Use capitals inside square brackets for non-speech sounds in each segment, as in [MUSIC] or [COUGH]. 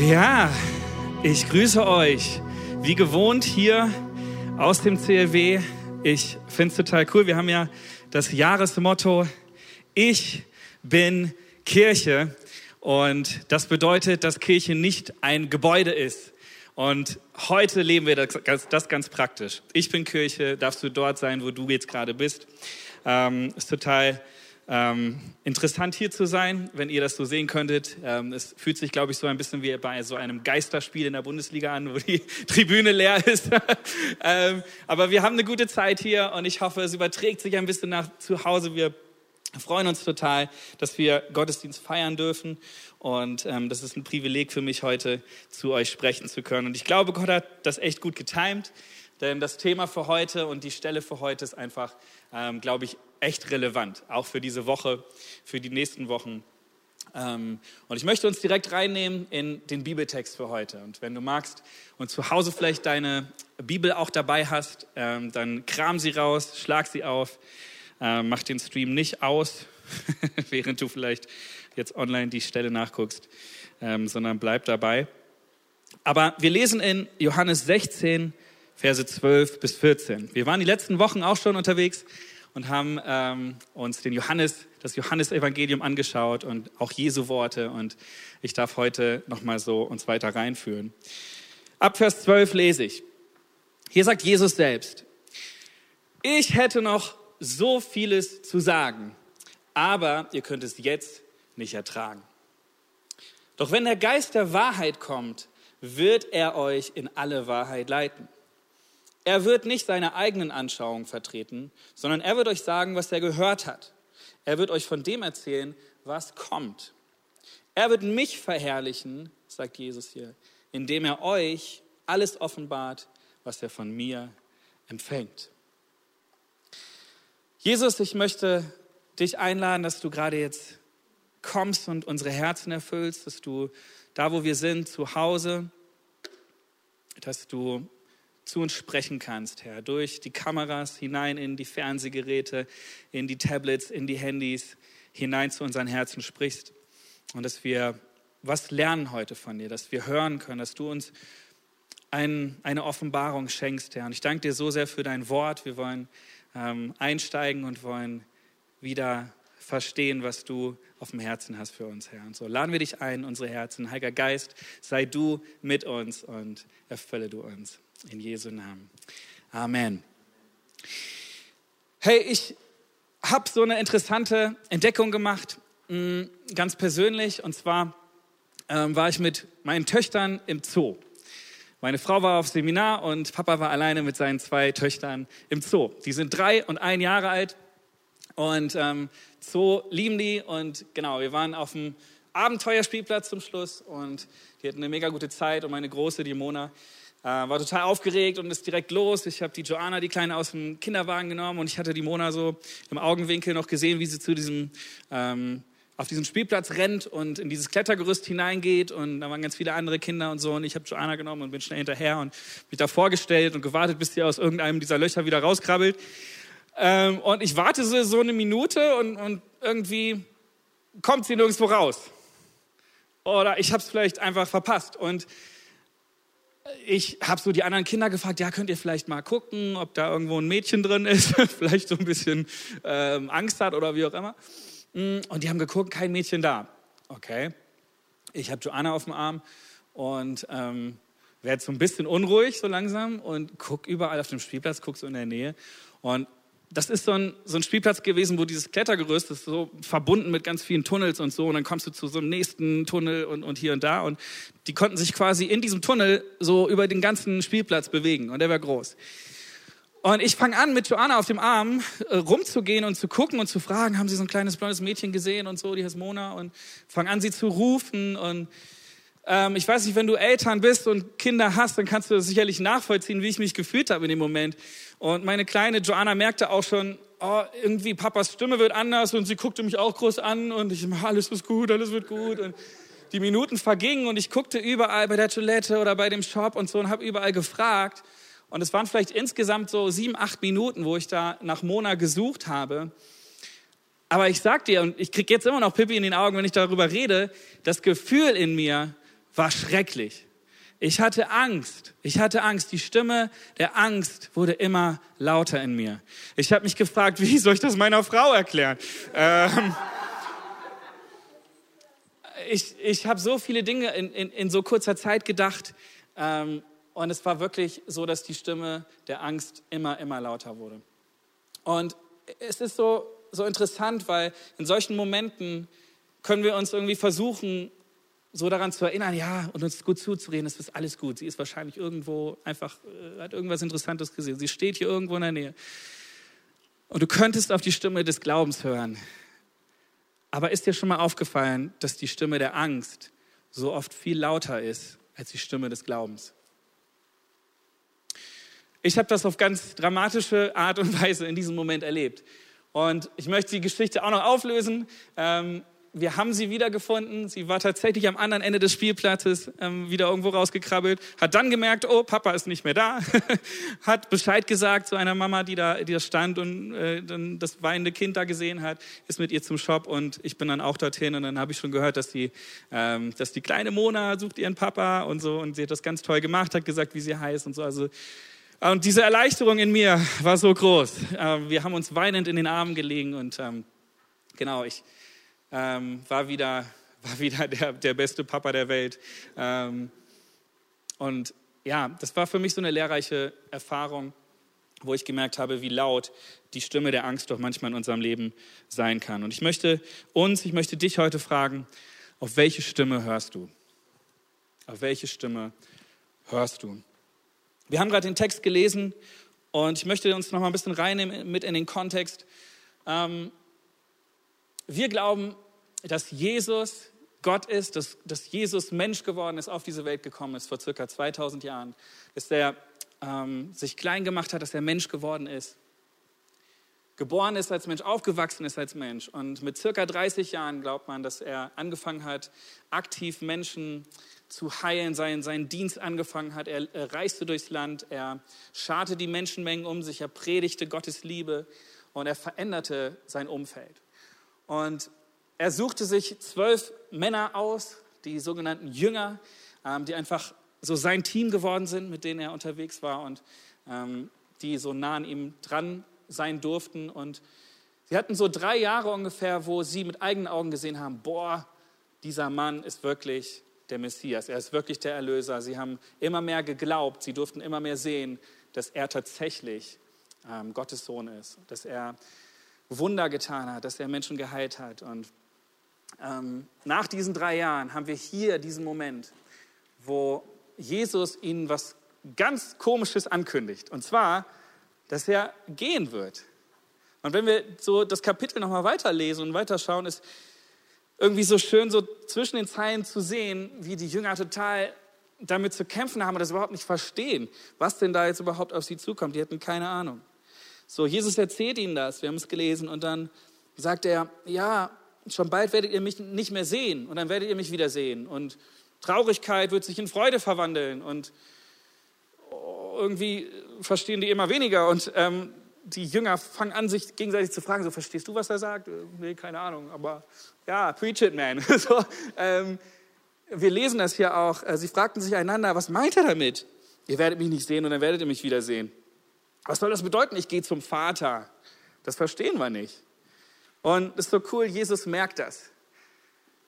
Ja, ich grüße euch. Wie gewohnt hier aus dem CLW. Ich finde es total cool. Wir haben ja das Jahresmotto, ich bin Kirche. Und das bedeutet, dass Kirche nicht ein Gebäude ist. Und heute leben wir das, das ganz praktisch. Ich bin Kirche, darfst du dort sein, wo du jetzt gerade bist. Ähm, ist total ähm, interessant hier zu sein, wenn ihr das so sehen könntet. Ähm, es fühlt sich, glaube ich, so ein bisschen wie bei so einem Geisterspiel in der Bundesliga an, wo die [LAUGHS] Tribüne leer ist. [LAUGHS] ähm, aber wir haben eine gute Zeit hier und ich hoffe, es überträgt sich ein bisschen nach zu Hause. Wir freuen uns total, dass wir Gottesdienst feiern dürfen. Und ähm, das ist ein Privileg für mich, heute zu euch sprechen zu können. Und ich glaube, Gott hat das echt gut getimt. Denn das Thema für heute und die Stelle für heute ist einfach, ähm, glaube ich, echt relevant. Auch für diese Woche, für die nächsten Wochen. Ähm, und ich möchte uns direkt reinnehmen in den Bibeltext für heute. Und wenn du magst und zu Hause vielleicht deine Bibel auch dabei hast, ähm, dann kram sie raus, schlag sie auf, äh, mach den Stream nicht aus, [LAUGHS] während du vielleicht jetzt online die Stelle nachguckst, ähm, sondern bleib dabei. Aber wir lesen in Johannes 16, Verse 12 bis 14. Wir waren die letzten Wochen auch schon unterwegs und haben ähm, uns den Johannes, das Johannesevangelium angeschaut und auch Jesu Worte. Und ich darf heute nochmal so uns weiter reinführen. Ab Vers 12 lese ich. Hier sagt Jesus selbst, ich hätte noch so vieles zu sagen, aber ihr könnt es jetzt nicht ertragen. Doch wenn der Geist der Wahrheit kommt, wird er euch in alle Wahrheit leiten. Er wird nicht seine eigenen Anschauungen vertreten, sondern er wird euch sagen, was er gehört hat. Er wird euch von dem erzählen, was kommt. Er wird mich verherrlichen, sagt Jesus hier, indem er euch alles offenbart, was er von mir empfängt. Jesus, ich möchte dich einladen, dass du gerade jetzt kommst und unsere Herzen erfüllst, dass du da, wo wir sind, zu Hause, dass du zu uns sprechen kannst, Herr, durch die Kameras hinein in die Fernsehgeräte, in die Tablets, in die Handys, hinein zu unseren Herzen sprichst und dass wir was lernen heute von dir, dass wir hören können, dass du uns ein, eine Offenbarung schenkst, Herr. Und ich danke dir so sehr für dein Wort. Wir wollen ähm, einsteigen und wollen wieder verstehen, was du auf dem Herzen hast für uns, Herr. Und so laden wir dich ein, unsere Herzen. Heiliger Geist, sei du mit uns und erfülle du uns. In Jesu Namen. Amen. Hey, ich habe so eine interessante Entdeckung gemacht, mm, ganz persönlich. Und zwar ähm, war ich mit meinen Töchtern im Zoo. Meine Frau war auf Seminar und Papa war alleine mit seinen zwei Töchtern im Zoo. Die sind drei und ein Jahre alt und ähm, Zoo lieben die. Und genau, wir waren auf dem Abenteuerspielplatz zum Schluss und die hatten eine mega gute Zeit. Und meine Große, die Mona, äh, war total aufgeregt und ist direkt los. Ich habe die Joanna, die Kleine, aus dem Kinderwagen genommen und ich hatte die Mona so im Augenwinkel noch gesehen, wie sie zu diesem, ähm, auf diesem Spielplatz rennt und in dieses Klettergerüst hineingeht und da waren ganz viele andere Kinder und so und ich habe Joanna genommen und bin schnell hinterher und mich da vorgestellt und gewartet, bis sie aus irgendeinem dieser Löcher wieder rauskrabbelt. Ähm, und ich warte so, so eine Minute und, und irgendwie kommt sie nirgendwo raus. Oder ich habe es vielleicht einfach verpasst und ich habe so die anderen Kinder gefragt, ja, könnt ihr vielleicht mal gucken, ob da irgendwo ein Mädchen drin ist, [LAUGHS] vielleicht so ein bisschen ähm, Angst hat oder wie auch immer. Mm, und die haben geguckt, kein Mädchen da. Okay. Ich habe Joanna auf dem Arm und ähm, werde so ein bisschen unruhig so langsam und guck überall auf dem Spielplatz, guck so in der Nähe. Und das ist so ein, so ein Spielplatz gewesen, wo dieses Klettergerüst ist so verbunden mit ganz vielen Tunnels und so. Und dann kommst du zu so einem nächsten Tunnel und, und hier und da. Und die konnten sich quasi in diesem Tunnel so über den ganzen Spielplatz bewegen. Und der war groß. Und ich fange an, mit Joanna auf dem Arm äh, rumzugehen und zu gucken und zu fragen, haben Sie so ein kleines blondes Mädchen gesehen und so, die heißt Mona. Und fange an, sie zu rufen. Und ähm, ich weiß nicht, wenn du Eltern bist und Kinder hast, dann kannst du sicherlich nachvollziehen, wie ich mich gefühlt habe in dem Moment. Und meine kleine Joanna merkte auch schon, oh, irgendwie Papas Stimme wird anders und sie guckte mich auch groß an und ich, alles ist gut, alles wird gut. Und die Minuten vergingen und ich guckte überall bei der Toilette oder bei dem Shop und so und habe überall gefragt. Und es waren vielleicht insgesamt so sieben, acht Minuten, wo ich da nach Mona gesucht habe. Aber ich sag dir, und ich krieg jetzt immer noch Pippi in den Augen, wenn ich darüber rede, das Gefühl in mir war schrecklich. Ich hatte Angst. Ich hatte Angst. Die Stimme der Angst wurde immer lauter in mir. Ich habe mich gefragt, wie soll ich das meiner Frau erklären? Ähm, ich ich habe so viele Dinge in, in, in so kurzer Zeit gedacht. Ähm, und es war wirklich so, dass die Stimme der Angst immer, immer lauter wurde. Und es ist so, so interessant, weil in solchen Momenten können wir uns irgendwie versuchen, so daran zu erinnern, ja, und uns gut zuzureden, es ist alles gut. Sie ist wahrscheinlich irgendwo einfach, äh, hat irgendwas Interessantes gesehen. Sie steht hier irgendwo in der Nähe. Und du könntest auf die Stimme des Glaubens hören. Aber ist dir schon mal aufgefallen, dass die Stimme der Angst so oft viel lauter ist als die Stimme des Glaubens? Ich habe das auf ganz dramatische Art und [LAUGHS] Weise in diesem Moment erlebt. Und ich möchte die Geschichte auch noch auflösen. Ähm, wir haben sie wiedergefunden. Sie war tatsächlich am anderen Ende des Spielplatzes ähm, wieder irgendwo rausgekrabbelt. Hat dann gemerkt, oh, Papa ist nicht mehr da. [LAUGHS] hat Bescheid gesagt zu einer Mama, die da, die da stand und äh, dann das weinende Kind da gesehen hat. Ist mit ihr zum Shop und ich bin dann auch dorthin und dann habe ich schon gehört, dass die, ähm, dass die kleine Mona sucht ihren Papa und so und sie hat das ganz toll gemacht, hat gesagt, wie sie heißt und so. Also und diese Erleichterung in mir war so groß. Ähm, wir haben uns weinend in den Armen gelegen und ähm, genau, ich ähm, war wieder, [LAUGHS] war wieder der, der beste Papa der Welt. und ja, das war für mich so eine lehrreiche Erfahrung, wo ich gemerkt habe, wie laut die Stimme der Angst doch manchmal in unserem Leben sein kann. Und ich möchte uns, ich möchte dich heute fragen, auf welche Stimme hörst du? Auf welche Stimme hörst du? Wir haben gerade den Text gelesen und ich möchte uns noch mal ein bisschen reinnehmen mit in den Kontext. Ähm, wir glauben, dass Jesus Gott ist, dass, dass Jesus Mensch geworden ist, auf diese Welt gekommen ist vor circa 2000 Jahren, dass er ähm, sich klein gemacht hat, dass er Mensch geworden ist, geboren ist als Mensch, aufgewachsen ist als Mensch und mit circa 30 Jahren glaubt man, dass er angefangen hat, aktiv Menschen zu heilen, seinen, seinen Dienst angefangen hat. Er, er reiste durchs Land, er scharte die Menschenmengen um sich, er predigte Gottes Liebe und er veränderte sein Umfeld. Und er suchte sich zwölf Männer aus, die sogenannten Jünger, ähm, die einfach so sein Team geworden sind, mit denen er unterwegs war und ähm, die so nah an ihm dran sein durften. Und sie hatten so drei Jahre ungefähr, wo sie mit eigenen Augen gesehen haben, boah, dieser Mann ist wirklich der Messias, er ist wirklich der Erlöser. Sie haben immer mehr geglaubt, sie durften immer mehr sehen, dass er tatsächlich ähm, Gottes Sohn ist, dass er Wunder getan hat, dass er Menschen geheilt hat. Und ähm, nach diesen drei Jahren haben wir hier diesen Moment, wo Jesus ihnen was ganz Komisches ankündigt. Und zwar, dass er gehen wird. Und wenn wir so das Kapitel nochmal weiterlesen und weiterschauen, ist irgendwie so schön, so zwischen den Zeilen zu sehen, wie die Jünger total damit zu kämpfen haben und das überhaupt nicht verstehen, was denn da jetzt überhaupt auf sie zukommt. Die hatten keine Ahnung. So, Jesus erzählt ihnen das, wir haben es gelesen, und dann sagt er, ja, schon bald werdet ihr mich nicht mehr sehen und dann werdet ihr mich wieder sehen. Und Traurigkeit wird sich in Freude verwandeln und irgendwie verstehen die immer weniger. Und ähm, die Jünger fangen an, sich gegenseitig zu fragen, so, verstehst du, was er sagt? Äh, nee, keine Ahnung, aber ja, preach it, man. [LAUGHS] so, ähm, wir lesen das hier auch. Äh, sie fragten sich einander, was meint er damit? Ihr werdet mich nicht sehen und dann werdet ihr mich wiedersehen. Was soll das bedeuten? Ich gehe zum Vater. Das verstehen wir nicht. Und es ist so cool, Jesus merkt das.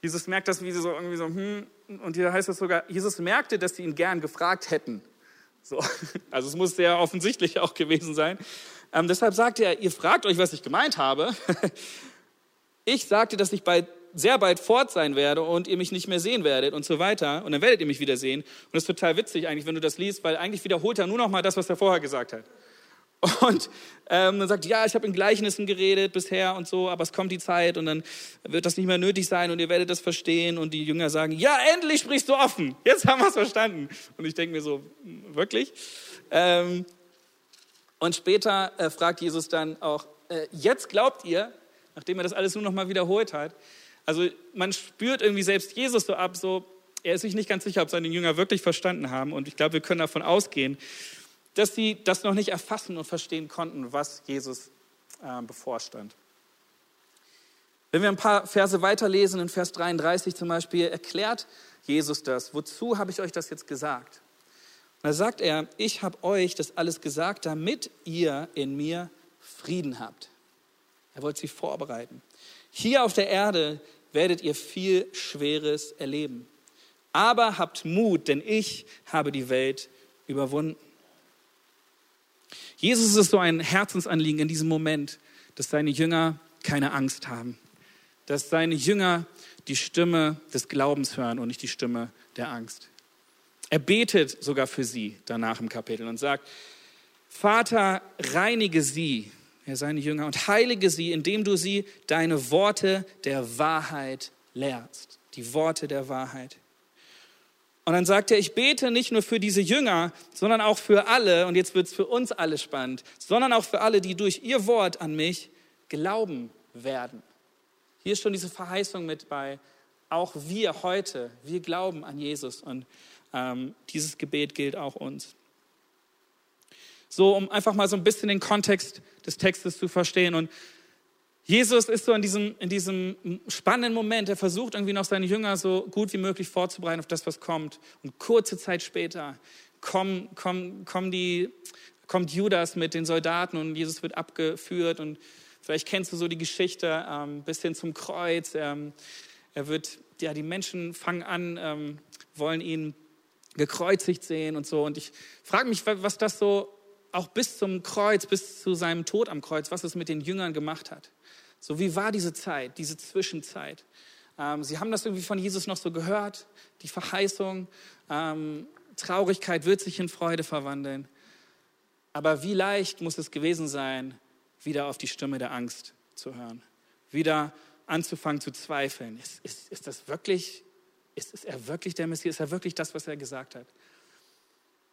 Jesus merkt das, wie sie so irgendwie so, hm, und hier heißt es sogar, Jesus merkte, dass sie ihn gern gefragt hätten. So. [LAUGHS] Also es muss sehr offensichtlich auch gewesen sein. Ähm, deshalb sagt er, ihr fragt euch, was ich gemeint habe. [LAUGHS] ich sagte, dass ich bald, sehr bald fort sein werde und ihr mich nicht mehr sehen werdet und so weiter. Und dann werdet ihr mich wieder sehen. Und das ist total witzig eigentlich, wenn du das liest, weil eigentlich wiederholt er nur noch mal das, was er vorher gesagt hat. Und ähm, dann sagt, ja, ich habe in Gleichnissen geredet bisher und so, aber es kommt die Zeit und dann wird das nicht mehr nötig sein und ihr werdet das verstehen. Und die Jünger sagen, ja, endlich sprichst du offen. Jetzt haben wir es verstanden. Und ich denke mir so, wirklich? Ähm, und später äh, fragt Jesus dann auch, äh, jetzt glaubt ihr, nachdem er das alles nur noch mal wiederholt hat. Also man spürt irgendwie selbst Jesus so ab, so er ist sich nicht ganz sicher, ob seine Jünger wirklich verstanden haben. Und ich glaube, wir können davon ausgehen, dass sie das noch nicht erfassen und verstehen konnten, was Jesus äh, bevorstand. Wenn wir ein paar Verse weiterlesen, in Vers 33 zum Beispiel, erklärt Jesus das. Wozu habe ich euch das jetzt gesagt? Und da sagt er, ich habe euch das alles gesagt, damit ihr in mir Frieden habt. Er wollte sie vorbereiten. Hier auf der Erde werdet ihr viel Schweres erleben. Aber habt Mut, denn ich habe die Welt überwunden. Jesus ist so ein Herzensanliegen in diesem Moment, dass seine Jünger keine Angst haben, dass seine Jünger die Stimme des Glaubens hören und nicht die Stimme der Angst. Er betet sogar für sie danach im Kapitel und sagt, Vater, reinige sie, ja, seine Jünger, und heilige sie, indem du sie deine Worte der Wahrheit lehrst. Die Worte der Wahrheit. Und dann sagt er, ich bete nicht nur für diese Jünger, sondern auch für alle, und jetzt wird es für uns alle spannend, sondern auch für alle, die durch ihr Wort an mich glauben werden. Hier ist schon diese Verheißung mit bei, auch wir heute, wir glauben an Jesus und ähm, dieses Gebet gilt auch uns. So, um einfach mal so ein bisschen den Kontext des Textes zu verstehen und Jesus ist so in diesem, in diesem spannenden Moment, er versucht irgendwie noch seine Jünger so gut wie möglich vorzubereiten auf das, was kommt. Und kurze Zeit später kommen, kommen, kommen die, kommt Judas mit den Soldaten und Jesus wird abgeführt. Und vielleicht kennst du so die Geschichte ähm, bis hin zum Kreuz. Ähm, er wird, ja, die Menschen fangen an, ähm, wollen ihn gekreuzigt sehen und so. Und ich frage mich, was das so auch bis zum Kreuz, bis zu seinem Tod am Kreuz, was es mit den Jüngern gemacht hat. So, wie war diese Zeit, diese Zwischenzeit? Ähm, sie haben das irgendwie von Jesus noch so gehört, die Verheißung, ähm, Traurigkeit wird sich in Freude verwandeln. Aber wie leicht muss es gewesen sein, wieder auf die Stimme der Angst zu hören, wieder anzufangen zu zweifeln. Ist, ist, ist das wirklich, ist, ist er wirklich der Messias? Ist er wirklich das, was er gesagt hat?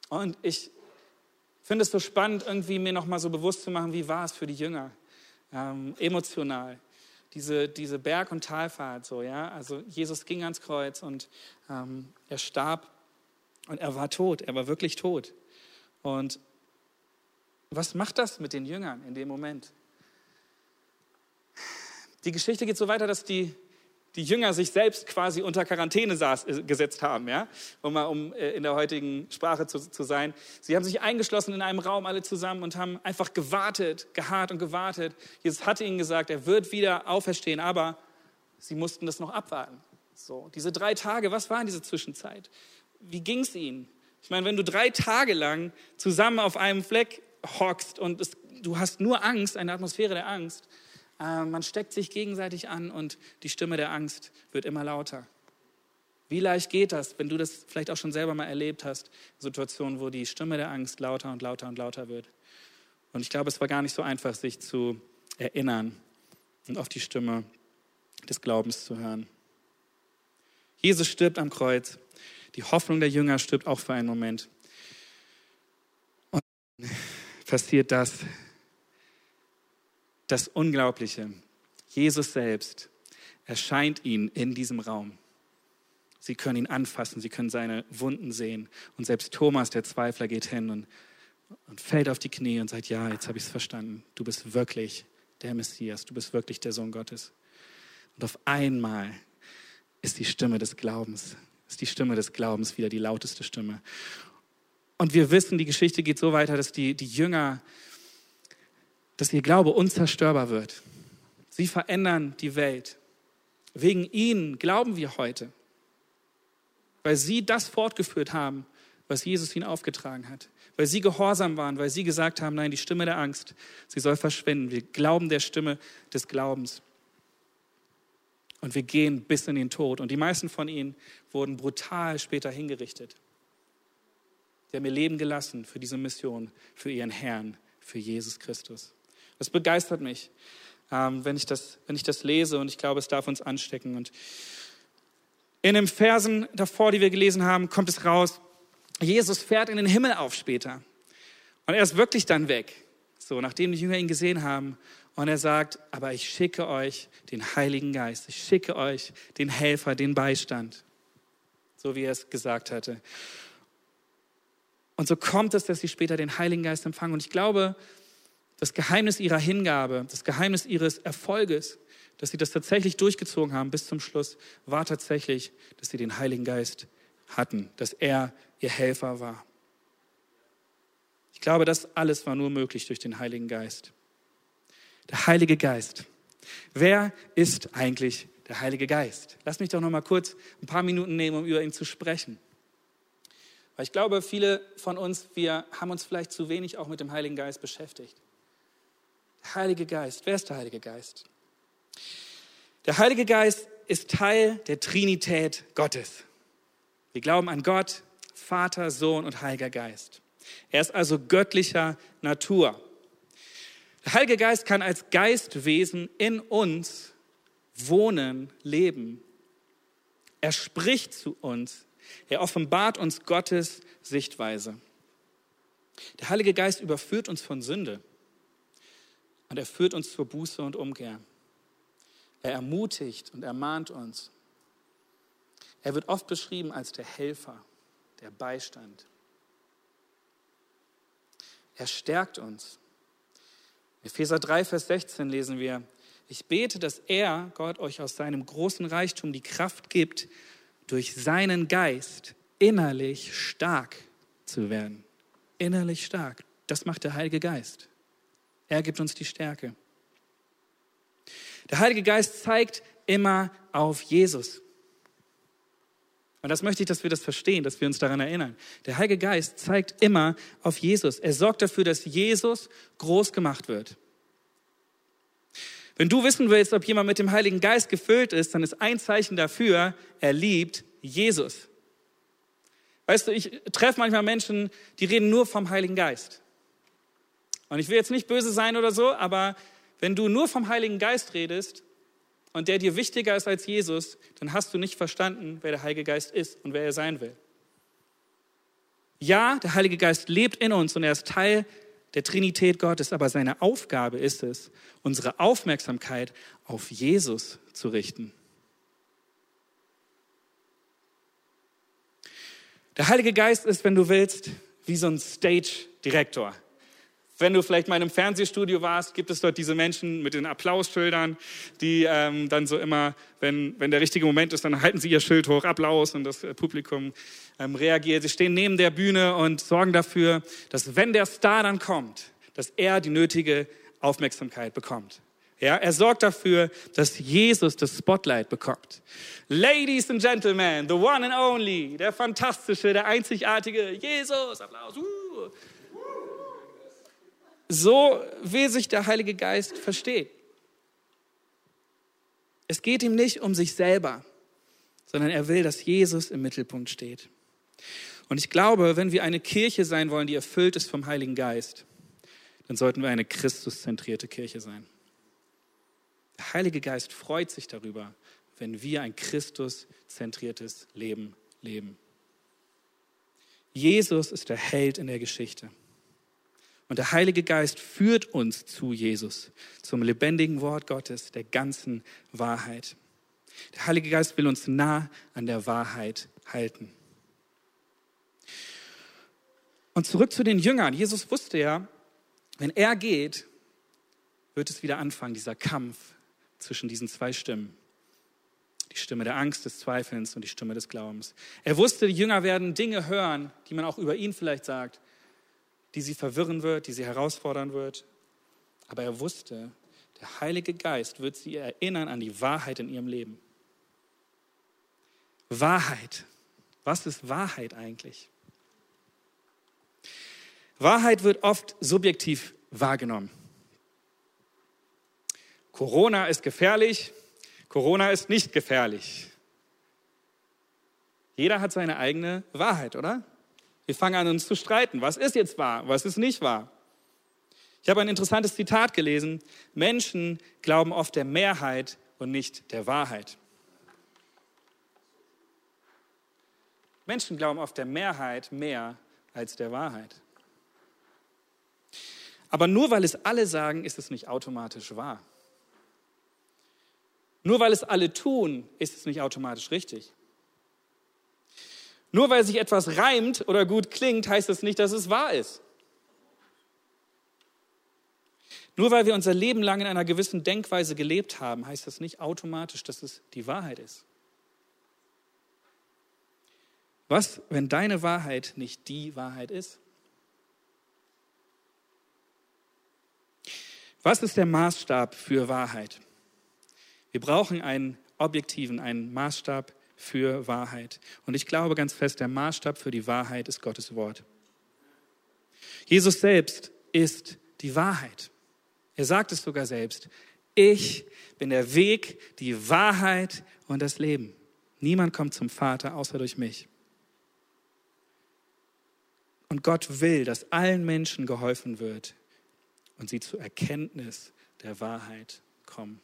Und ich finde es so spannend, irgendwie mir nochmal so bewusst zu machen, wie war es für die Jünger? Ähm, emotional. Diese, diese Berg- und Talfahrt, so, ja. Also Jesus ging ans Kreuz und ähm, er starb und er war tot. Er war wirklich tot. Und was macht das mit den Jüngern in dem Moment? Die Geschichte geht so weiter, dass die die Jünger sich selbst quasi unter Quarantäne saß, äh, gesetzt haben, ja, um mal um äh, in der heutigen Sprache zu, zu sein. Sie haben sich eingeschlossen in einem Raum alle zusammen und haben einfach gewartet, geharrt und gewartet. Jesus hatte ihnen gesagt, er wird wieder auferstehen, aber sie mussten das noch abwarten. So, diese drei Tage, was war in dieser Zwischenzeit? Wie ging es ihnen? Ich meine, wenn du drei Tage lang zusammen auf einem Fleck hockst und es, du hast nur Angst, eine Atmosphäre der Angst, äh, man steckt sich gegenseitig an und die Stimme der Angst wird immer lauter. Wie leicht geht das, wenn du das vielleicht auch schon selber mal erlebt hast, Situationen, wo die Stimme der Angst lauter und lauter und lauter wird? Und ich glaube, es war gar nicht so einfach, sich zu erinnern und auf die Stimme des Glaubens zu hören. Jesus stirbt am Kreuz. Die Hoffnung der Jünger stirbt auch für einen Moment. Und passiert das, das Unglaubliche. Jesus selbst erscheint ihnen in diesem Raum. Sie können ihn anfassen, sie können seine Wunden sehen. Und selbst Thomas, der Zweifler, geht hin und, und fällt auf die Knie und sagt, ja, jetzt habe ich es verstanden. Du bist wirklich der Messias, du bist wirklich der Sohn Gottes. Und auf einmal ist die Stimme des Glaubens, ist die Stimme des Glaubens wieder die lauteste Stimme. Und wir wissen, die Geschichte geht so weiter, dass die, die Jünger dass ihr Glaube unzerstörbar wird. Sie verändern die Welt. Wegen ihnen glauben wir heute, weil sie das fortgeführt haben, was Jesus ihnen aufgetragen hat, weil sie gehorsam waren, weil sie gesagt haben, nein, die Stimme der Angst, sie soll verschwinden. Wir glauben der Stimme des Glaubens. Und wir gehen bis in den Tod. Und die meisten von ihnen wurden brutal später hingerichtet. Sie haben ihr Leben gelassen für diese Mission, für ihren Herrn, für Jesus Christus. Das begeistert mich, ähm, wenn, ich das, wenn ich das lese und ich glaube, es darf uns anstecken. Und in den Versen davor, die wir gelesen haben, kommt es raus, Jesus fährt in den Himmel auf später. Und er ist wirklich dann weg. So, nachdem die Jünger ihn gesehen haben. Und er sagt, aber ich schicke euch den Heiligen Geist. Ich schicke euch den Helfer, den Beistand. So wie er es gesagt hatte. Und so kommt es, dass sie später den Heiligen Geist empfangen. Und ich glaube, das Geheimnis ihrer Hingabe, das Geheimnis ihres Erfolges, dass sie das tatsächlich durchgezogen haben bis zum Schluss, war tatsächlich, dass sie den Heiligen Geist hatten, dass er ihr Helfer war. Ich glaube, das alles war nur möglich durch den Heiligen Geist. Der Heilige Geist. Wer ist eigentlich der Heilige Geist? Lass mich doch noch mal kurz ein paar Minuten nehmen, um über ihn zu sprechen. Weil ich glaube, viele von uns, wir haben uns vielleicht zu wenig auch mit dem Heiligen Geist beschäftigt. Heilige Geist, wer ist der Heilige Geist? Der Heilige Geist ist Teil der Trinität Gottes. Wir glauben an Gott, Vater, Sohn und Heiliger Geist. Er ist also göttlicher Natur. Der Heilige Geist kann als Geistwesen in uns wohnen, leben. Er spricht zu uns. Er offenbart uns Gottes Sichtweise. Der Heilige Geist überführt uns von Sünde und er führt uns zur Buße und Umkehr. Er ermutigt und ermahnt uns. Er wird oft beschrieben als der Helfer, der Beistand. Er stärkt uns. In Epheser 3, Vers 16 lesen wir, ich bete, dass er, Gott, euch aus seinem großen Reichtum die Kraft gibt, durch seinen Geist innerlich stark zu werden. Innerlich stark. Das macht der Heilige Geist. Er gibt uns die Stärke. Der Heilige Geist zeigt immer auf Jesus. Und das möchte ich, dass wir das verstehen, dass wir uns daran erinnern. Der Heilige Geist zeigt immer auf Jesus. Er sorgt dafür, dass Jesus groß gemacht wird. Wenn du wissen willst, ob jemand mit dem Heiligen Geist gefüllt ist, dann ist ein Zeichen dafür, er liebt Jesus. Weißt du, ich treffe manchmal Menschen, die reden nur vom Heiligen Geist. Und ich will jetzt nicht böse sein oder so, aber wenn du nur vom Heiligen Geist redest und der dir wichtiger ist als Jesus, dann hast du nicht verstanden, wer der Heilige Geist ist und wer er sein will. Ja, der Heilige Geist lebt in uns und er ist Teil der Trinität Gottes, aber seine Aufgabe ist es, unsere Aufmerksamkeit auf Jesus zu richten. Der Heilige Geist ist, wenn du willst, wie so ein Stage-Direktor. Wenn du vielleicht mal in einem Fernsehstudio warst, gibt es dort diese Menschen mit den Applausschildern, die ähm, dann so immer, wenn, wenn der richtige Moment ist, dann halten sie ihr Schild hoch, Applaus und das Publikum ähm, reagiert. Sie stehen neben der Bühne und sorgen dafür, dass wenn der Star dann kommt, dass er die nötige Aufmerksamkeit bekommt. Ja, er sorgt dafür, dass Jesus das Spotlight bekommt. Ladies and Gentlemen, the one and only, der fantastische, der einzigartige Jesus. Applaus. Uh. So will sich der Heilige Geist verstehen. Es geht ihm nicht um sich selber, sondern er will, dass Jesus im Mittelpunkt steht. Und ich glaube, wenn wir eine Kirche sein wollen, die erfüllt ist vom Heiligen Geist, dann sollten wir eine Christuszentrierte Kirche sein. Der Heilige Geist freut sich darüber, wenn wir ein Christuszentriertes Leben leben. Jesus ist der Held in der Geschichte. Und der Heilige Geist führt uns zu Jesus, zum lebendigen Wort Gottes, der ganzen Wahrheit. Der Heilige Geist will uns nah an der Wahrheit halten. Und zurück zu den Jüngern. Jesus wusste ja, wenn er geht, wird es wieder anfangen, dieser Kampf zwischen diesen zwei Stimmen. Die Stimme der Angst, des Zweifelns und die Stimme des Glaubens. Er wusste, die Jünger werden Dinge hören, die man auch über ihn vielleicht sagt, die sie verwirren wird, die sie herausfordern wird. Aber er wusste, der Heilige Geist wird sie erinnern an die Wahrheit in ihrem Leben. Wahrheit. Was ist Wahrheit eigentlich? Wahrheit wird oft subjektiv wahrgenommen. Corona ist gefährlich, Corona ist nicht gefährlich. Jeder hat seine eigene Wahrheit, oder? Wir fangen an, uns zu streiten. Was ist jetzt wahr? Was ist nicht wahr? Ich habe ein interessantes Zitat gelesen. Menschen glauben oft der Mehrheit und nicht der Wahrheit. Menschen glauben oft der Mehrheit mehr als der Wahrheit. Aber nur weil es alle sagen, ist es nicht automatisch wahr. Nur weil es alle tun, ist es nicht automatisch richtig. Nur weil sich etwas reimt oder gut klingt, heißt das nicht, dass es wahr ist. Nur weil wir unser Leben lang in einer gewissen Denkweise gelebt haben, heißt das nicht automatisch, dass es die Wahrheit ist. Was, wenn deine Wahrheit nicht die Wahrheit ist? Was ist der Maßstab für Wahrheit? Wir brauchen einen objektiven, einen Maßstab für Wahrheit. Und ich glaube ganz fest, der Maßstab für die Wahrheit ist Gottes Wort. Jesus selbst ist die Wahrheit. Er sagt es sogar selbst. Ich bin der Weg, die Wahrheit und das Leben. Niemand kommt zum Vater außer durch mich. Und Gott will, dass allen Menschen geholfen wird und sie zur Erkenntnis der Wahrheit kommen.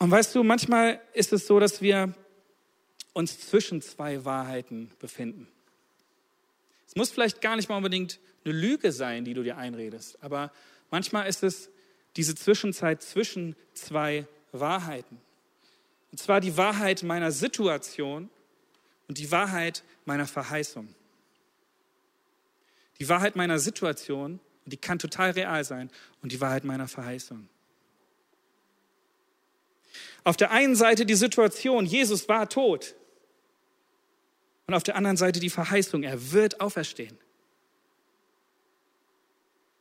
Und weißt du, manchmal ist es so, dass wir uns zwischen zwei Wahrheiten befinden. Es muss vielleicht gar nicht mal unbedingt eine Lüge sein, die du dir einredest, aber manchmal ist es diese Zwischenzeit zwischen zwei Wahrheiten. Und zwar die Wahrheit meiner Situation und die Wahrheit meiner Verheißung. Die Wahrheit meiner Situation, die kann total real sein, und die Wahrheit meiner Verheißung. Auf der einen Seite die Situation, Jesus war tot. Und auf der anderen Seite die Verheißung, er wird auferstehen.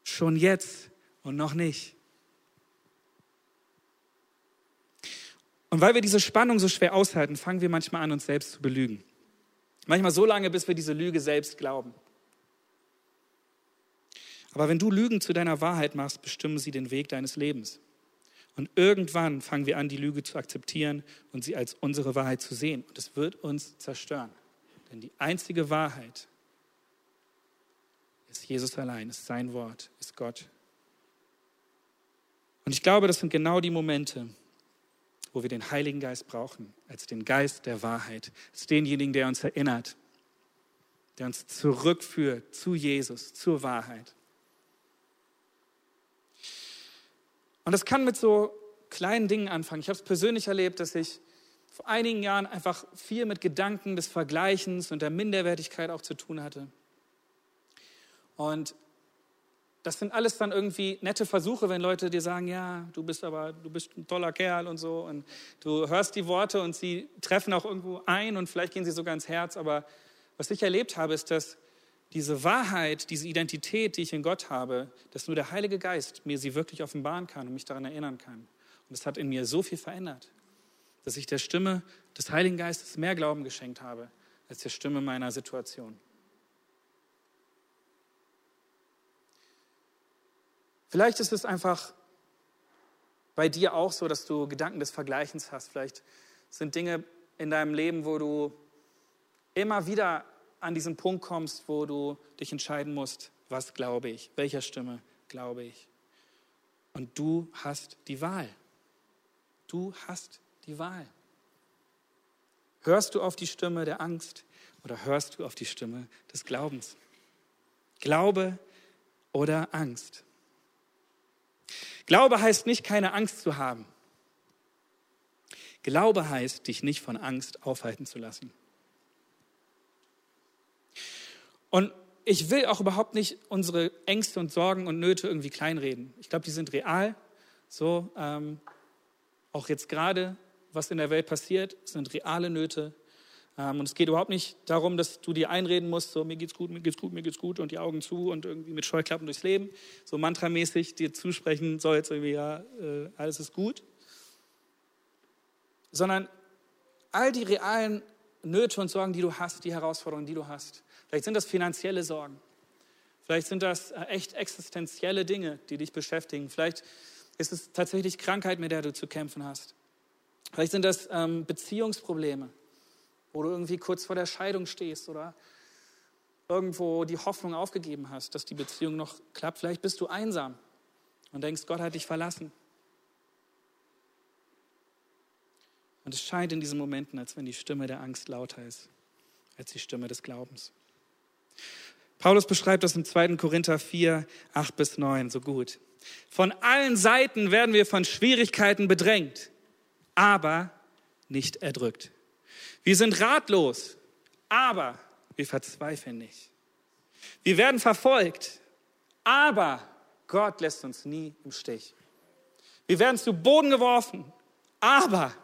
Schon jetzt und noch nicht. Und weil wir diese Spannung so schwer aushalten, fangen wir manchmal an, uns selbst zu belügen. Manchmal so lange, bis wir diese Lüge selbst glauben. Aber wenn du Lügen zu deiner Wahrheit machst, bestimmen sie den Weg deines Lebens. Und irgendwann fangen wir an, die Lüge zu akzeptieren und sie als unsere Wahrheit zu sehen. Und es wird uns zerstören. Denn die einzige Wahrheit ist Jesus allein, ist sein Wort, ist Gott. Und ich glaube, das sind genau die Momente, wo wir den Heiligen Geist brauchen, als den Geist der Wahrheit, als denjenigen, der uns erinnert, der uns zurückführt zu Jesus, zur Wahrheit. Und das kann mit so kleinen Dingen anfangen. Ich habe es persönlich erlebt, dass ich vor einigen Jahren einfach viel mit Gedanken des Vergleichens und der Minderwertigkeit auch zu tun hatte. Und das sind alles dann irgendwie nette Versuche, wenn Leute dir sagen, ja, du bist aber, du bist ein toller Kerl und so. Und du hörst die Worte und sie treffen auch irgendwo ein und vielleicht gehen sie sogar ins Herz. Aber was ich erlebt habe, ist, dass diese Wahrheit, diese Identität, die ich in Gott habe, dass nur der Heilige Geist mir sie wirklich offenbaren kann und mich daran erinnern kann. Und das hat in mir so viel verändert, dass ich der Stimme des Heiligen Geistes mehr Glauben geschenkt habe als der Stimme meiner Situation. Vielleicht ist es einfach bei dir auch so, dass du Gedanken des Vergleichens hast. Vielleicht sind Dinge in deinem Leben, wo du immer wieder an diesen Punkt kommst, wo du dich entscheiden musst, was glaube ich, welcher Stimme glaube ich. Und du hast die Wahl. Du hast die Wahl. Hörst du auf die Stimme der Angst oder hörst du auf die Stimme des Glaubens? Glaube oder Angst? Glaube heißt nicht, keine Angst zu haben. Glaube heißt, dich nicht von Angst aufhalten zu lassen. Und ich will auch überhaupt nicht unsere Ängste und Sorgen und Nöte irgendwie kleinreden. Ich glaube, die sind real. So, ähm, auch jetzt gerade, was in der Welt passiert, sind reale Nöte. Ähm, und es geht überhaupt nicht darum, dass du dir einreden musst, so mir geht's gut, mir geht's gut, mir geht's gut und die Augen zu und irgendwie mit Scheuklappen durchs Leben, so mantramäßig dir zusprechen soll jetzt irgendwie, ja, äh, alles ist gut. Sondern all die realen Nöte und Sorgen, die du hast, die Herausforderungen, die du hast, Vielleicht sind das finanzielle Sorgen. Vielleicht sind das äh, echt existenzielle Dinge, die dich beschäftigen. Vielleicht ist es tatsächlich Krankheit, mit der du zu kämpfen hast. Vielleicht sind das ähm, Beziehungsprobleme, wo du irgendwie kurz vor der Scheidung stehst oder irgendwo die Hoffnung aufgegeben hast, dass die Beziehung noch klappt. Vielleicht bist du einsam und denkst, Gott hat dich verlassen. Und es scheint in diesen Momenten, als wenn die Stimme der Angst lauter ist als die Stimme des Glaubens. Paulus beschreibt das im 2. Korinther 4, 8 bis 9 so gut. Von allen Seiten werden wir von Schwierigkeiten bedrängt, aber nicht erdrückt. Wir sind ratlos, aber wir verzweifeln nicht. Wir werden verfolgt, aber Gott lässt uns nie im Stich. Wir werden zu Boden geworfen, aber,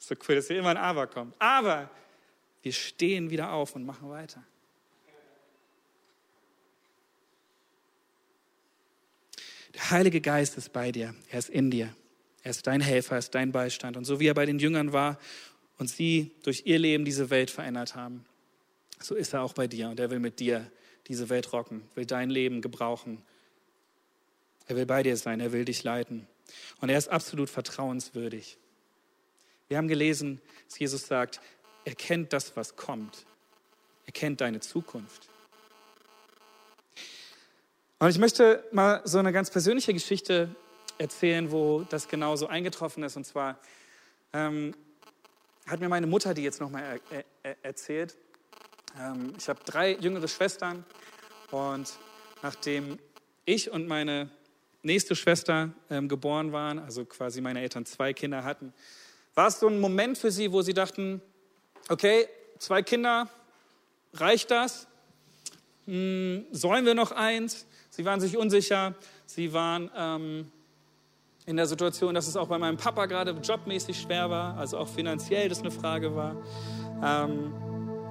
so cool, dass hier immer ein Aber kommt, aber wir stehen wieder auf und machen weiter. Der Heilige Geist ist bei dir, er ist in dir. Er ist dein Helfer, er ist dein Beistand. Und so wie er bei den Jüngern war und sie durch ihr Leben diese Welt verändert haben, so ist er auch bei dir. Und er will mit dir diese Welt rocken, will dein Leben gebrauchen. Er will bei dir sein, er will dich leiten. Und er ist absolut vertrauenswürdig. Wir haben gelesen, dass Jesus sagt, er kennt das, was kommt. Er kennt deine Zukunft. Und ich möchte mal so eine ganz persönliche Geschichte erzählen, wo das genauso eingetroffen ist. Und zwar ähm, hat mir meine Mutter die jetzt nochmal er, er, erzählt. Ähm, ich habe drei jüngere Schwestern und nachdem ich und meine nächste Schwester ähm, geboren waren, also quasi meine Eltern zwei Kinder hatten, war es so ein Moment für sie, wo sie dachten, okay, zwei Kinder, reicht das? Hm, sollen wir noch eins? Sie waren sich unsicher, sie waren ähm, in der Situation, dass es auch bei meinem Papa gerade jobmäßig schwer war, also auch finanziell das eine Frage war. Ähm,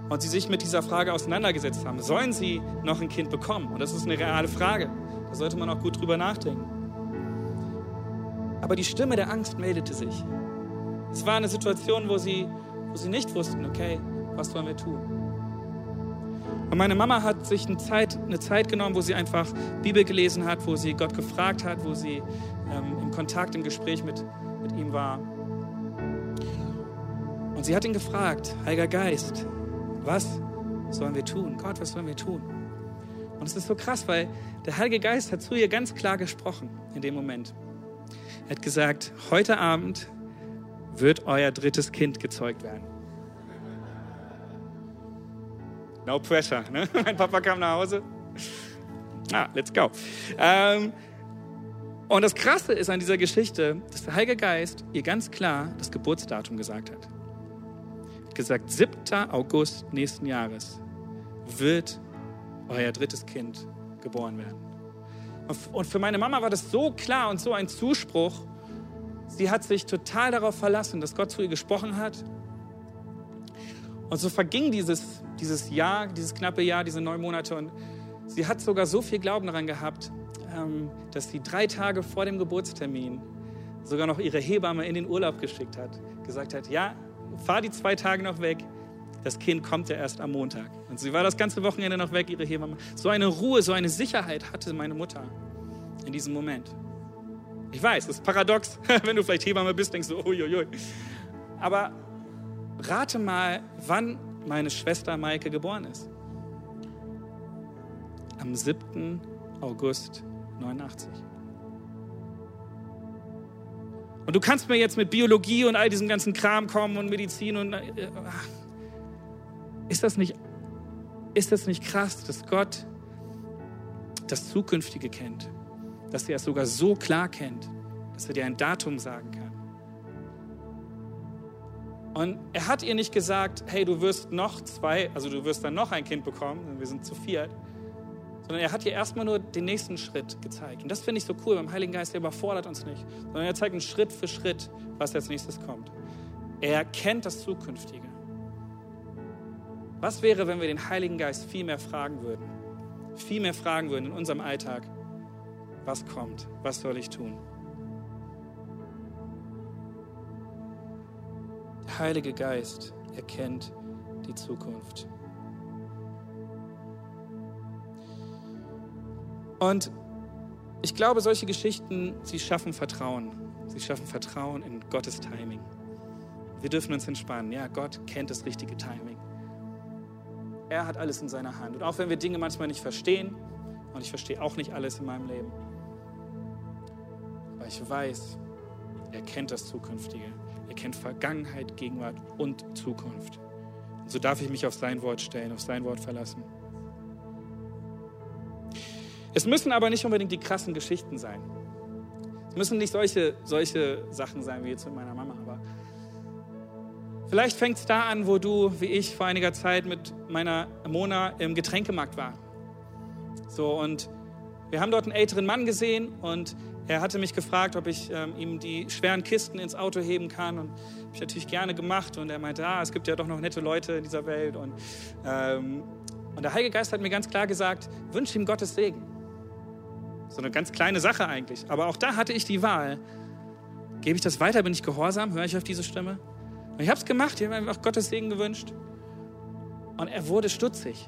und sie sich mit dieser Frage auseinandergesetzt haben. Sollen sie noch ein Kind bekommen? Und das ist eine reale Frage. Da sollte man auch gut drüber nachdenken. Aber die Stimme der Angst meldete sich. Es war eine Situation, wo sie, wo sie nicht wussten, okay, was sollen wir tun? Und meine Mama hat sich eine Zeit, eine Zeit genommen, wo sie einfach Bibel gelesen hat, wo sie Gott gefragt hat, wo sie ähm, im Kontakt, im Gespräch mit, mit ihm war. Und sie hat ihn gefragt, Heiliger Geist, was sollen wir tun? Gott, was sollen wir tun? Und es ist so krass, weil der Heilige Geist hat zu ihr ganz klar gesprochen in dem Moment. Er hat gesagt, heute Abend wird euer drittes Kind gezeugt werden. No pressure. Ne? [LAUGHS] Mein Papa kam nach Hause. Ah, let's go. Ähm, und das Krasse ist an dieser Geschichte, dass der Heilige Geist ihr ganz klar das Geburtsdatum gesagt hat. Gesagt, 7. August nächsten Jahres wird euer drittes Kind geboren werden. Und für meine Mama war das so klar und so ein Zuspruch. Sie hat sich total darauf verlassen, dass Gott zu ihr gesprochen hat. Und so verging dieses, dieses Jahr, dieses knappe Jahr, diese neun Monate. Und sie hat sogar so viel Glauben daran gehabt, ähm, dass sie drei Tage vor dem Geburtstermin sogar noch ihre Hebamme in den Urlaub geschickt hat. Gesagt hat, ja, fahr die zwei Tage noch weg. Das Kind kommt ja erst am Montag. Und sie war das ganze Wochenende noch weg, ihre Hebamme. So eine Ruhe, so eine Sicherheit hatte meine Mutter in diesem Moment. Ich weiß, das ist paradox. [LAUGHS] Wenn du vielleicht Hebamme bist, denkst du, uiuiui. Aber rate mal, wann meine Schwester Maike geboren ist. Am 7. August 89. Und du kannst mir jetzt mit Biologie und all diesem ganzen Kram kommen und Medizin und äh, ist das nicht ist das nicht krass, dass Gott das Zukünftige kennt, dass er es sogar so klar kennt, dass er dir ein Datum sagen kann? Und er hat ihr nicht gesagt, hey, du wirst noch zwei, also du wirst dann noch ein Kind bekommen, wir sind zu viert, sondern er hat ihr erstmal nur den nächsten Schritt gezeigt. Und das finde ich so cool beim Heiligen Geist, der überfordert uns nicht, sondern er zeigt uns Schritt für Schritt, was als nächstes kommt. Er kennt das Zukünftige. Was wäre, wenn wir den Heiligen Geist viel mehr fragen würden? Viel mehr fragen würden in unserem Alltag, was kommt, was soll ich tun? Der Heilige Geist erkennt die Zukunft. Und ich glaube, solche Geschichten, sie schaffen Vertrauen. Sie schaffen Vertrauen in Gottes Timing. Wir dürfen uns entspannen. Ja, Gott kennt das richtige Timing. Er hat alles in seiner Hand. Und auch wenn wir Dinge manchmal nicht verstehen, und ich verstehe auch nicht alles in meinem Leben, ich weiß, er kennt das Zukünftige. Er kennt Vergangenheit, Gegenwart und Zukunft. Und so darf ich mich auf sein Wort stellen, auf sein Wort verlassen. Es müssen aber nicht unbedingt die krassen Geschichten sein. Es müssen nicht solche, solche Sachen sein wie jetzt mit meiner Mama, aber vielleicht fängt es da an, wo du, wie ich, vor einiger Zeit mit meiner Mona im Getränkemarkt war. So, und wir haben dort einen älteren Mann gesehen und er hatte mich gefragt, ob ich ähm, ihm die schweren Kisten ins Auto heben kann. Und habe ich natürlich gerne gemacht. Und er meinte, ah, es gibt ja doch noch nette Leute in dieser Welt. Und, ähm, und der Heilige Geist hat mir ganz klar gesagt, wünsche ihm Gottes Segen. So eine ganz kleine Sache eigentlich. Aber auch da hatte ich die Wahl. Gebe ich das weiter? Bin ich gehorsam? Höre ich auf diese Stimme? Und ich habe es gemacht. Ich habe einfach Gottes Segen gewünscht. Und er wurde stutzig.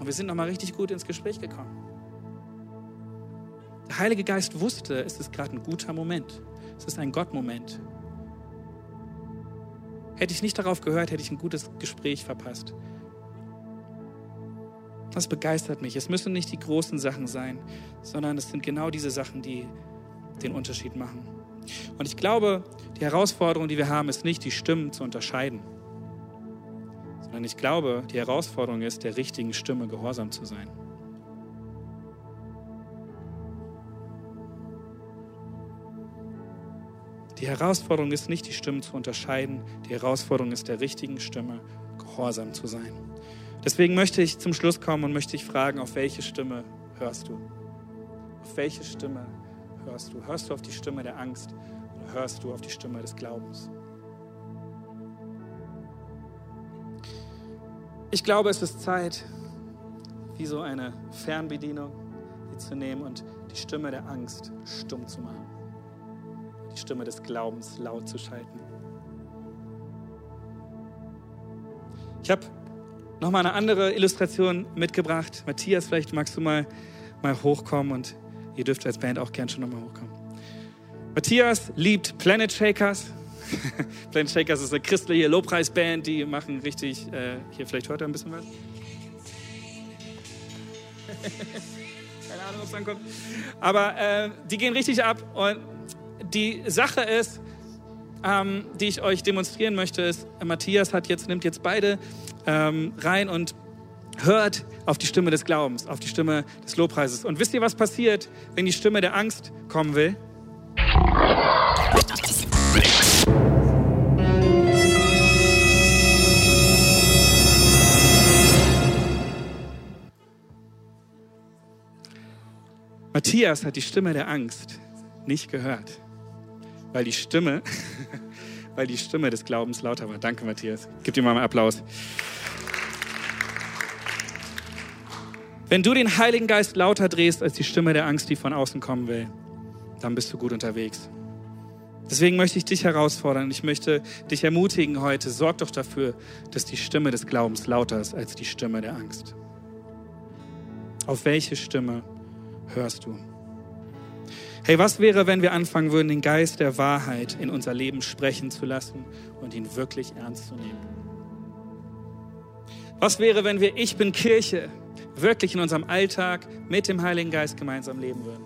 Und wir sind nochmal richtig gut ins Gespräch gekommen. Der Heilige Geist wusste, es ist gerade ein guter Moment. Es ist ein Gottmoment. Hätte ich nicht darauf gehört, hätte ich ein gutes Gespräch verpasst. Das begeistert mich. Es müssen nicht die großen Sachen sein, sondern es sind genau diese Sachen, die den Unterschied machen. Und ich glaube, die Herausforderung, die wir haben, ist nicht, die Stimmen zu unterscheiden, sondern ich glaube, die Herausforderung ist, der richtigen Stimme gehorsam zu sein. Die Herausforderung ist nicht, die Stimmen zu unterscheiden. Die Herausforderung ist, der richtigen Stimme gehorsam zu sein. Deswegen möchte ich zum Schluss kommen und möchte dich fragen, auf welche Stimme hörst du? Auf welche Stimme hörst du? Hörst du auf die Stimme der Angst oder hörst du auf die Stimme des Glaubens? Ich glaube, es ist Zeit, wie so eine Fernbedienung, die zu nehmen und die Stimme der Angst stumm zu machen die Stimme des Glaubens laut zu schalten. Ich habe noch mal eine andere Illustration mitgebracht. Matthias, vielleicht magst du mal, mal hochkommen und ihr dürft als Band auch gern schon noch mal hochkommen. Matthias liebt Planet Shakers. [LAUGHS] Planet Shakers ist eine christliche Lobpreisband, die machen richtig, äh, hier vielleicht hört er ein bisschen was. [LAUGHS] Keine Ahnung, ob es ankommt. Aber äh, die gehen richtig ab und die Sache ist, ähm, die ich euch demonstrieren möchte, ist, Matthias hat jetzt, nimmt jetzt beide ähm, rein und hört auf die Stimme des Glaubens, auf die Stimme des Lobpreises. Und wisst ihr, was passiert, wenn die Stimme der Angst kommen will? Matthias hat die Stimme der Angst nicht gehört weil die Stimme, [LAUGHS] weil die Stimme des Glaubens lauter war. Danke, Matthias. Gib dir mal einen Applaus. Wenn du den Heiligen Geist lauter drehst als die Stimme der Angst, die von außen kommen will, dann bist du gut unterwegs. Deswegen möchte ich dich herausfordern. Ich möchte dich ermutigen heute. Sorg doch dafür, dass die Stimme des Glaubens lauter ist als die Stimme der Angst. Auf welche Stimme hörst du? Hey, was wäre, wenn wir anfangen würden, den Geist der Wahrheit in unser Leben sprechen zu lassen und ihn wirklich ernst zu nehmen? Was wäre, wenn wir Ich bin Kirche wirklich in unserem Alltag mit dem Heiligen Geist gemeinsam leben würden?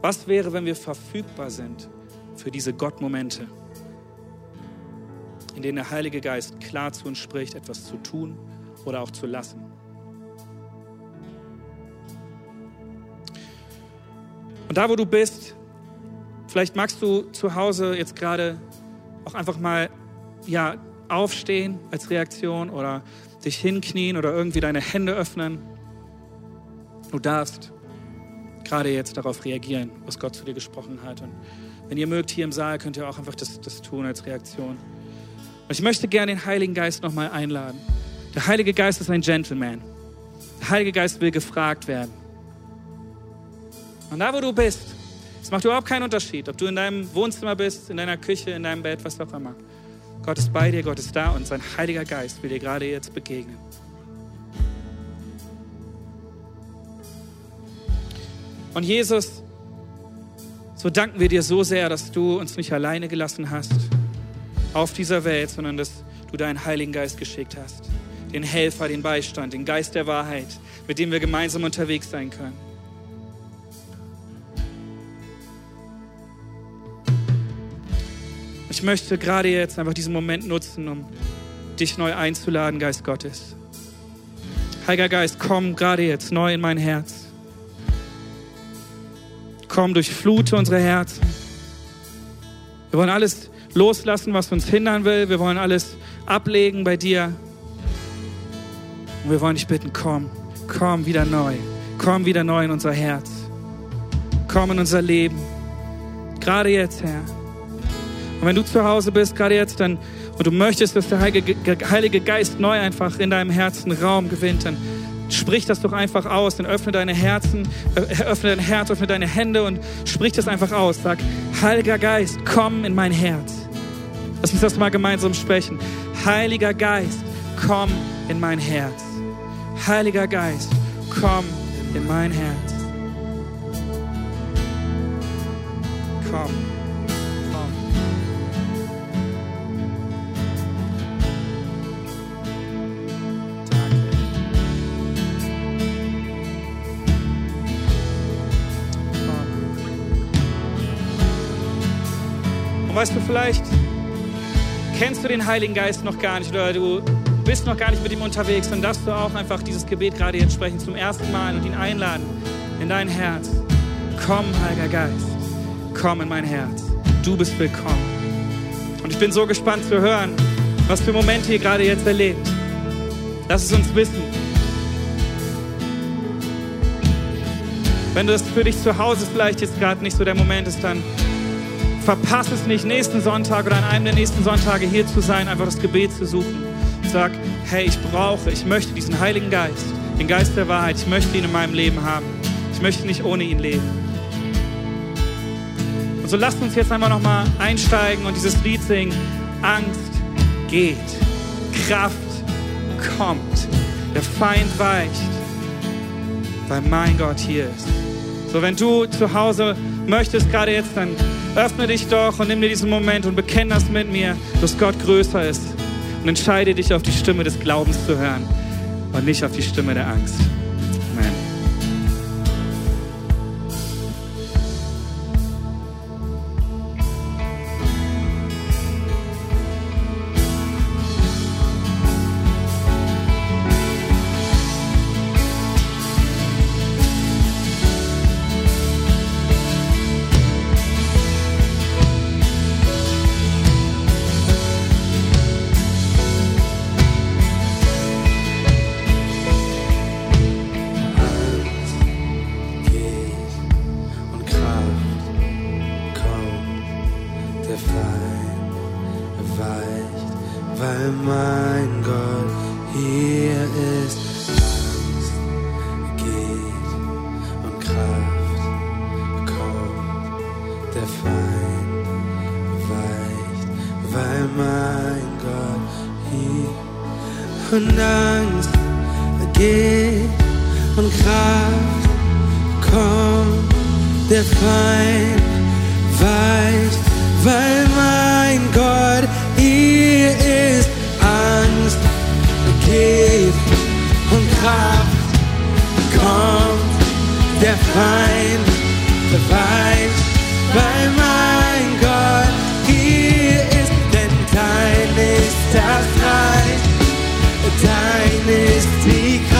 Was wäre, wenn wir verfügbar sind für diese Gottmomente, in denen der Heilige Geist klar zu uns spricht, etwas zu tun oder auch zu lassen? Und da, wo du bist, vielleicht magst du zu Hause jetzt gerade auch einfach mal ja, aufstehen als Reaktion oder dich hinknien oder irgendwie deine Hände öffnen. Du darfst gerade jetzt darauf reagieren, was Gott zu dir gesprochen hat. Und wenn ihr mögt, hier im Saal könnt ihr auch einfach das, das tun als Reaktion. Und ich möchte gerne den Heiligen Geist nochmal einladen. Der Heilige Geist ist ein Gentleman. Der Heilige Geist will gefragt werden. Und da, wo du bist, es macht überhaupt keinen Unterschied, ob du in deinem Wohnzimmer bist, in deiner Küche, in deinem Bett, was auch immer. Gott ist bei dir, Gott ist da und sein Heiliger Geist will dir gerade jetzt begegnen. Und Jesus, so danken wir dir so sehr, dass du uns nicht alleine gelassen hast auf dieser Welt, sondern dass du deinen Heiligen Geist geschickt hast. Den Helfer, den Beistand, den Geist der Wahrheit, mit dem wir gemeinsam unterwegs sein können. Ich möchte gerade jetzt einfach diesen Moment nutzen, um dich neu einzuladen, Geist Gottes. Heiliger Geist, komm gerade jetzt neu in mein Herz. Komm, durchflute unsere Herzen. Wir wollen alles loslassen, was uns hindern will. Wir wollen alles ablegen bei dir. Und wir wollen dich bitten, komm, komm wieder neu. Komm wieder neu in unser Herz. Komm in unser Leben. Gerade jetzt, Herr. Und wenn du zu Hause bist, gerade jetzt, dann, und du möchtest, dass der Heilige Geist neu einfach in deinem Herzen Raum gewinnt, dann sprich das doch einfach aus. Dann öffne deine Herzen, öffne dein Herz, öffne deine Hände und sprich das einfach aus. Sag, Heiliger Geist, komm in mein Herz. Lass uns das mal gemeinsam sprechen. Heiliger Geist, komm in mein Herz. Heiliger Geist, komm in mein Herz. Komm. Weißt du, vielleicht kennst du den Heiligen Geist noch gar nicht oder du bist noch gar nicht mit ihm unterwegs, dann darfst du auch einfach dieses Gebet gerade jetzt sprechen zum ersten Mal und ihn einladen in dein Herz. Komm, Heiliger Geist, komm in mein Herz. Du bist willkommen. Und ich bin so gespannt zu hören, was für Momente ihr gerade jetzt erlebt. Lass es uns wissen. Wenn das für dich zu Hause vielleicht jetzt gerade nicht so der Moment ist, dann Verpass es nicht, nächsten Sonntag oder an einem der nächsten Sonntage hier zu sein, einfach das Gebet zu suchen. sag, hey, ich brauche, ich möchte diesen Heiligen Geist, den Geist der Wahrheit, ich möchte ihn in meinem Leben haben. Ich möchte nicht ohne ihn leben. Und so lasst uns jetzt einmal nochmal einsteigen und dieses Lied singen. Angst geht, Kraft kommt, der Feind weicht, weil mein Gott hier ist. So, wenn du zu Hause möchtest, gerade jetzt, dann öffne dich doch und nimm dir diesen Moment und bekenn das mit mir, dass Gott größer ist. Und entscheide dich auf die Stimme des Glaubens zu hören und nicht auf die Stimme der Angst. weil mein Gott hier ist. Angst geht und Kraft kommt, der Feind weicht, weil mein Gott hier und Angst geht und Kraft kommt, der Feind weicht, weil mein Gott hier ist. Kraft kommt der Feind, der Feind, weil mein Gott hier ist, denn dein ist das Reich, dein ist die Kraft.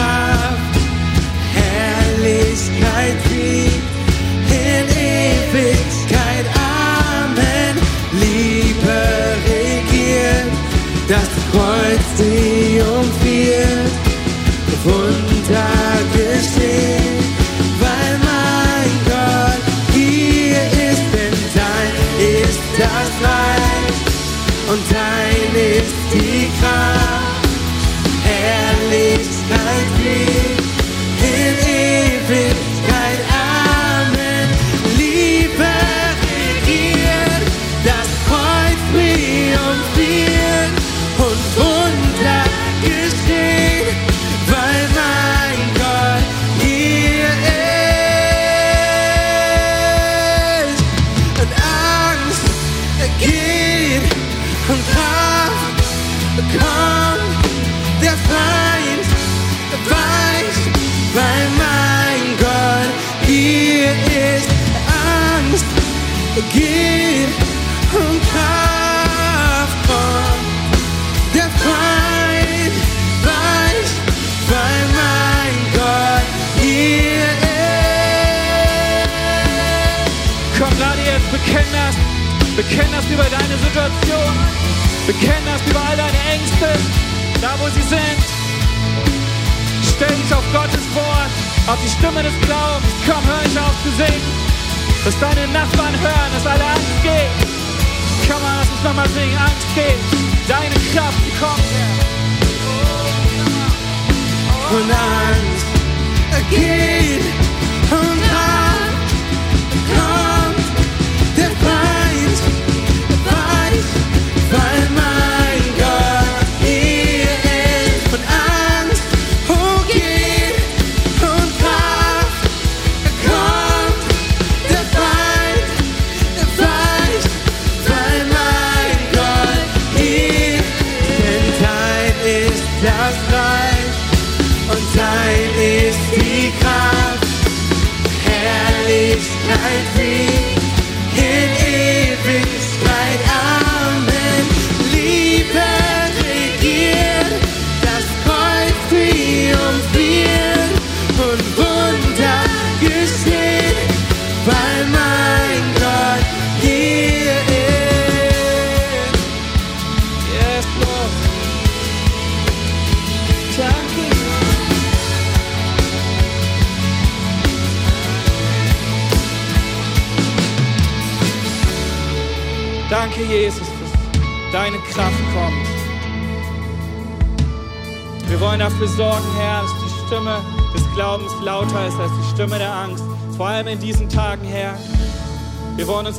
time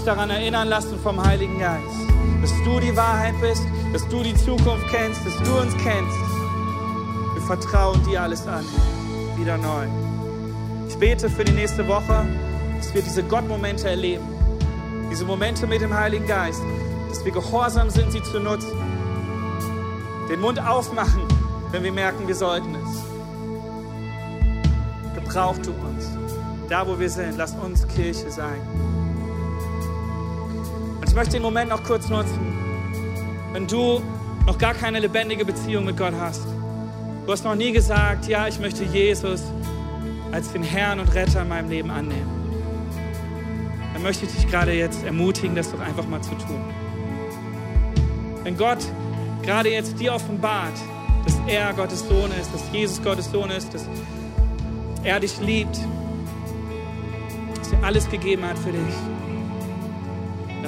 daran erinnern lassen vom Heiligen Geist, dass du die Wahrheit bist, dass du die Zukunft kennst, dass du uns kennst. Wir vertrauen dir alles an, wieder neu. Ich bete für die nächste Woche, dass wir diese Gottmomente erleben, diese Momente mit dem Heiligen Geist, dass wir gehorsam sind, sie zu nutzen, den Mund aufmachen, wenn wir merken, wir sollten es. Gebrauch du uns, da wo wir sind, lass uns Kirche sein. Ich möchte den Moment noch kurz nutzen, wenn du noch gar keine lebendige Beziehung mit Gott hast. Du hast noch nie gesagt, ja, ich möchte Jesus als den Herrn und Retter in meinem Leben annehmen. Dann möchte ich dich gerade jetzt ermutigen, das doch einfach mal zu tun. Wenn Gott gerade jetzt dir offenbart, dass er Gottes Sohn ist, dass Jesus Gottes Sohn ist, dass er dich liebt, dass er alles gegeben hat für dich,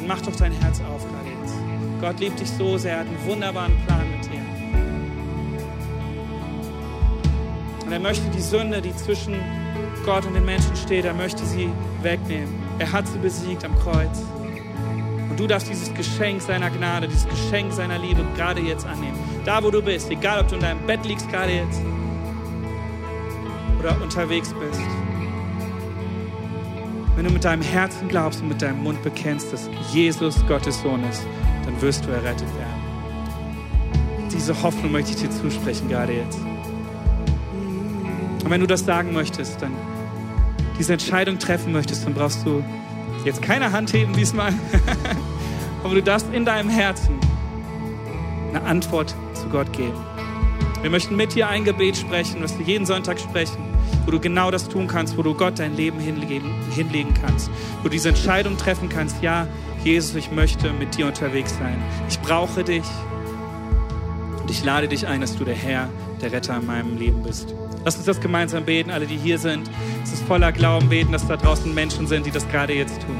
dann mach doch dein Herz auf gerade jetzt. Gott liebt dich so sehr, er hat einen wunderbaren Plan mit dir. Und er möchte die Sünde, die zwischen Gott und den Menschen steht, er möchte sie wegnehmen. Er hat sie besiegt am Kreuz. Und du darfst dieses Geschenk seiner Gnade, dieses Geschenk seiner Liebe gerade jetzt annehmen. Da, wo du bist, egal ob du in deinem Bett liegst gerade jetzt oder unterwegs bist. Wenn du mit deinem Herzen glaubst und mit deinem Mund bekennst, dass Jesus Gottes Sohn ist, dann wirst du errettet werden. Diese Hoffnung möchte ich dir zusprechen gerade jetzt. Und wenn du das sagen möchtest, dann diese Entscheidung treffen möchtest, dann brauchst du jetzt keine Hand heben diesmal, [LAUGHS] aber du darfst in deinem Herzen eine Antwort zu Gott geben. Wir möchten mit dir ein Gebet sprechen, was wir jeden Sonntag sprechen, wo du genau das tun kannst, wo du Gott dein Leben hinlegen, hinlegen kannst, wo du diese Entscheidung treffen kannst, ja, Jesus, ich möchte mit dir unterwegs sein. Ich brauche dich und ich lade dich ein, dass du der Herr, der Retter in meinem Leben bist. Lass uns das gemeinsam beten, alle, die hier sind. Es ist voller Glauben beten, dass da draußen Menschen sind, die das gerade jetzt tun.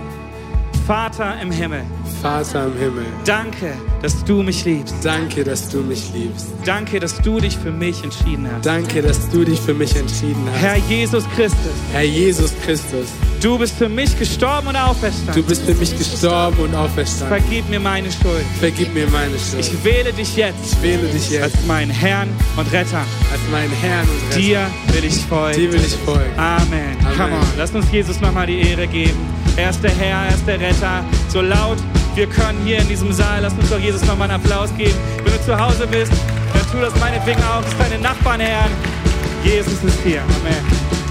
Vater im Himmel, Vater im Himmel, danke, dass du mich liebst. danke, dass du mich liebst. Danke, dass du dich für mich entschieden hast. Danke, dass du dich für mich entschieden hast. Herr Jesus Christus, Herr Jesus Christus, du bist für mich gestorben und du auferstanden. bist für mich gestorben und auferstanden. Vergib mir meine Schuld. Vergib mir meine Schuld. Ich wähle dich jetzt Ich wähle dich jetzt als meinen Herrn und Retter. als meinen Herrn und Retter. Dir will ich folgen. Dir will ich folgen. Amen. Amen. Come on. Lasst uns Jesus nochmal die Ehre geben. Er ist der Herr, er ist der Retter. So laut wir können hier in diesem Saal. Lasst uns doch Jesus nochmal einen Applaus geben. Wenn du zu Hause bist, dann tu das meinetwegen auch. Das ist deine Nachbarn, Herr. Jesus ist hier. Amen.